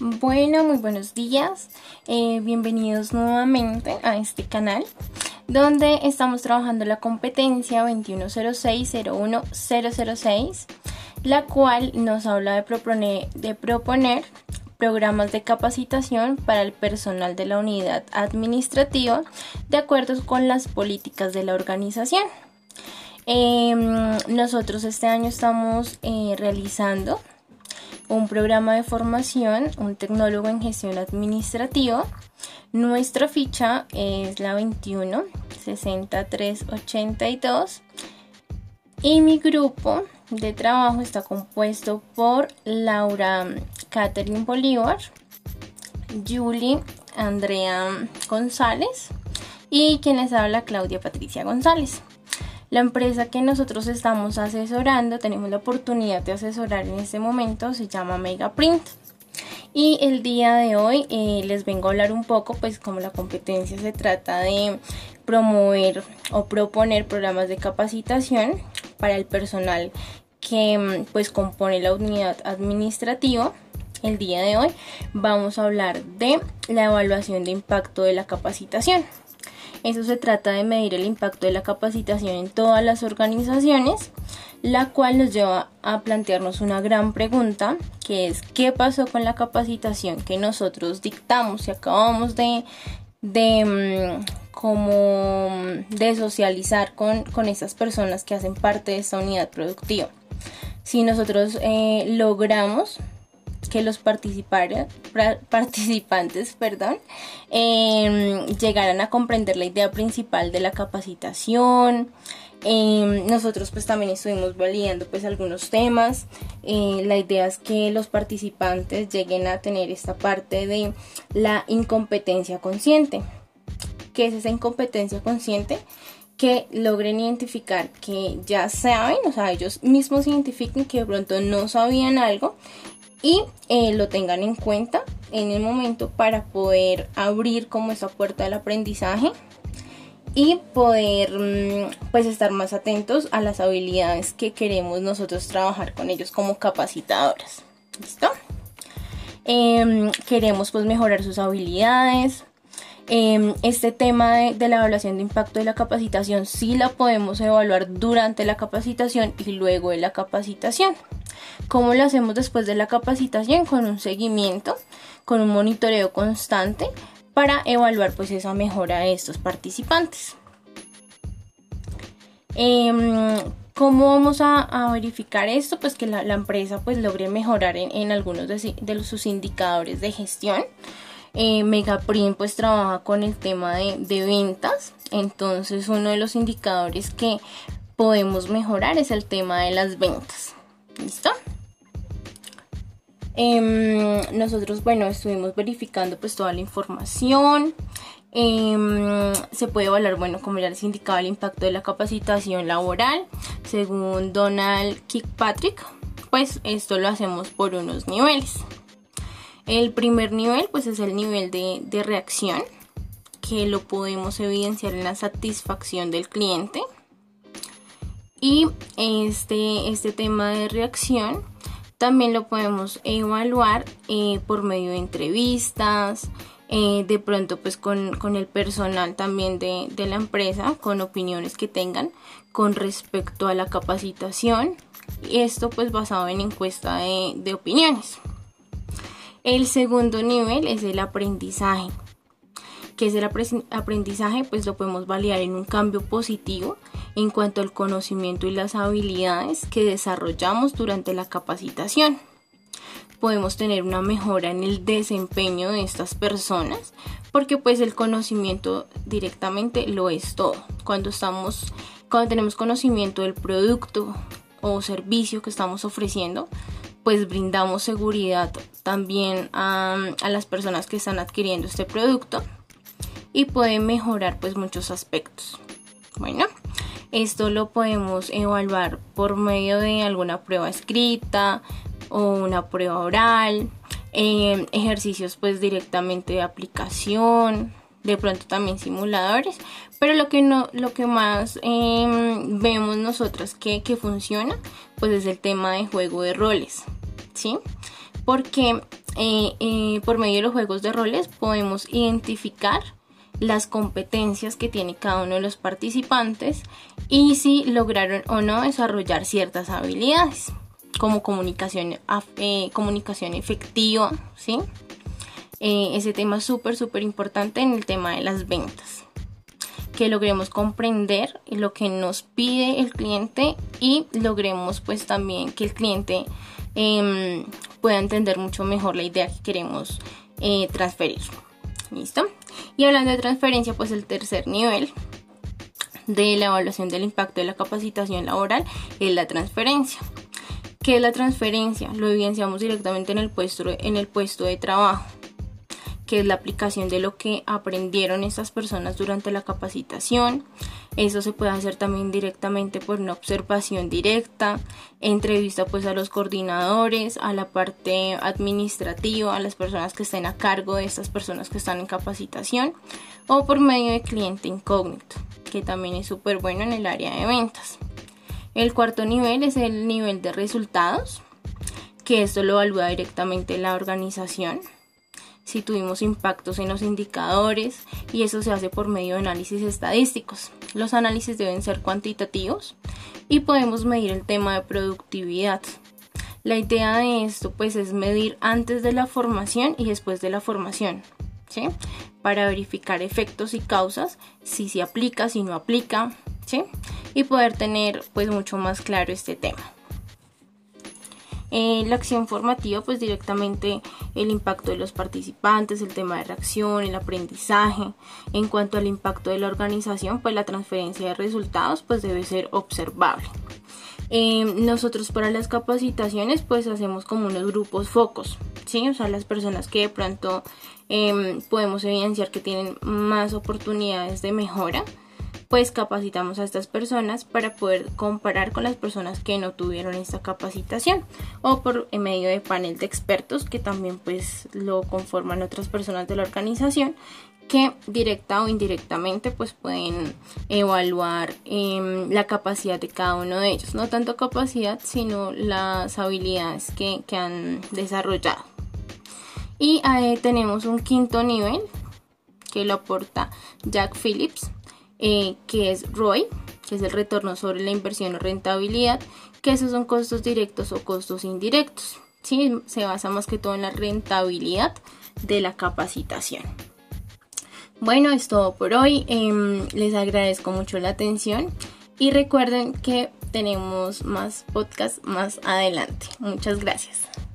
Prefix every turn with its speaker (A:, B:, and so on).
A: Bueno, muy buenos días. Eh, bienvenidos nuevamente a este canal donde estamos trabajando la competencia 2106-01006, la cual nos habla de proponer, programas de capacitación para el personal de la unidad administrativa de acuerdo con las políticas de la organización. Em, nosotros este año estamos eh, realizando un programa de formación, un tecnólogo en gestión administrativa. Nuestra ficha es la 21 6382 y mi grupo de trabajo está compuesto por Laura Catherine Bolívar, Julie Andrea González y quien les habla Claudia Patricia González. La empresa que nosotros estamos asesorando, tenemos la oportunidad de asesorar en este momento, se llama Megaprint. Y el día de hoy eh, les vengo a hablar un poco, pues como la competencia se trata de promover o proponer programas de capacitación para el personal que mm, pues compone la unidad administrativa. El día de hoy vamos a hablar de la evaluación de impacto de la capacitación. Eso se trata de medir el impacto de la capacitación en todas las organizaciones, la cual nos lleva a plantearnos una gran pregunta, que es ¿qué pasó con la capacitación que nosotros dictamos y acabamos de, de mm, como socializar con, con personas que hacen parte de esta unidad productiva? Si nosotros eh, logramos que los participantes perdón, em, llegaran a comprender la idea principal de la capacitación. Em, nosotros pues también estuvimos validando pues algunos temas. Eh, la idea es que los participantes lleguen a tener esta parte de la incompetencia consciente. ¿Qué es esa incompetencia consciente? que logren identificar que ya saben, o sea, ellos mismos identifiquen que de pronto no sabían algo y eh, lo tengan en cuenta en el momento para poder abrir como esa puerta del aprendizaje y poder mm, pues estar más atentos a las habilidades que queremos nosotros trabajar con ellos como capacitadoras. ¿Listo? Em, queremos pues mejorar sus habilidades. Em, este tema de, de, la evaluación de impacto de la capacitación sí la podemos evaluar durante la capacitación y luego de la capacitación. ¿Cómo lo hacemos después de la capacitación? Con un seguimiento, con un monitoreo constante para evaluar pues esa mejora de estos participantes. Em, ¿Cómo vamos a, verificar esto? Pues que la, empresa pues logre mejorar en, algunos de, sus indicadores de gestión. Eh, pues trabaja con el tema de ventas. Entonces uno de los indicadores que podemos mejorar es el tema de las ventas. ¿Listo? Em, nosotros, bueno, estuvimos verificando pues toda la información. Em, se puede evaluar, bueno, como ya les indicaba, el impacto de la capacitación laboral. Según Donald Kirkpatrick, pues esto lo hacemos por unos niveles. El primer nivel, pues es el nivel de, de reacción, que lo podemos evidenciar en la satisfacción del cliente. Y este, este tema de reacción también lo podemos evaluar eh, por medio de entrevistas, eh, de pronto pues con, el personal también de, la empresa, con opiniones que tengan con respecto a la capacitación. Y esto pues basado en encuesta de, de opiniones. El segundo nivel es el aprendizaje. que es el aprendizaje? Pues lo podemos validar en un cambio positivo en cuanto al conocimiento y las habilidades que desarrollamos durante la capacitación. Podemos tener una mejora en el desempeño de estas personas porque pues el conocimiento directamente lo es todo. Cuando estamos cuando tenemos conocimiento del producto o servicio que estamos ofreciendo, pues brindamos seguridad también a, a, las personas que están adquiriendo este producto y puede mejorar pues muchos aspectos. Bueno, esto lo podemos evaluar por medio de alguna prueba escrita o una prueba oral, eh, ejercicios pues directamente de aplicación, de pronto también simuladores, pero lo que no, lo que más em, vemos nosotros que, que, funciona, pues es el tema de juego de roles, ¿sí? Porque eh, eh, por medio de los juegos de roles podemos identificar las competencias que tiene cada uno de los participantes y si lograron o no desarrollar ciertas habilidades como comunicación, eh, comunicación efectiva, ¿sí? ese tema es súper, súper importante en el tema de las ventas que logremos comprender lo que nos pide el cliente y logremos pues también que el cliente em, pueda entender mucho mejor la idea que queremos eh, transferir. ¿Listo? Y hablando de transferencia, pues el tercer nivel de la evaluación del impacto de la capacitación laboral es la transferencia. ¿Qué es la transferencia? Lo evidenciamos directamente en el puesto, en el puesto de trabajo que es la aplicación de lo que aprendieron estas personas durante la capacitación. Eso se puede hacer también directamente por una observación directa, entrevista pues a los coordinadores, a la parte administrativa, a las personas que estén a cargo de estas personas que están en capacitación o por medio de cliente incógnito, que también es súper bueno en el área de ventas. El cuarto nivel es el nivel de resultados, que esto lo evalúa directamente la organización si tuvimos impactos en los indicadores y eso se hace por medio de análisis estadísticos. Los análisis deben ser cuantitativos y podemos medir el tema de productividad. La idea de esto pues es medir antes de la formación y después de la formación, ¿sí? Para verificar efectos y causas, si se aplica, si no aplica, ¿sí? Y poder tener pues mucho más claro este tema. Eh, la acción formativa, pues directamente el impacto de los participantes, el tema de reacción, el aprendizaje. En cuanto al impacto de la organización, pues la transferencia de resultados, pues debe ser observable. Eh, nosotros para las capacitaciones, pues hacemos como unos grupos focos, ¿sí? O sea, las personas que de pronto em, podemos evidenciar que tienen más oportunidades de mejora pues capacitamos a estas personas para poder comparar con las personas que no tuvieron esta capacitación o por medio de panel de expertos que también pues lo conforman otras personas de la organización que directa o indirectamente pues pueden evaluar em, la capacidad de cada uno de ellos. No tanto capacidad sino las habilidades que, han desarrollado. Y ahí tenemos un quinto nivel que lo aporta Jack Phillips eh, que es ROI, que es el retorno sobre la inversión o rentabilidad, que esos son costos directos o costos indirectos. ¿sí? Se basa más que todo en la rentabilidad de la capacitación. Bueno, es todo por hoy. Em, les agradezco mucho la atención y recuerden que tenemos más podcasts más adelante. Muchas gracias.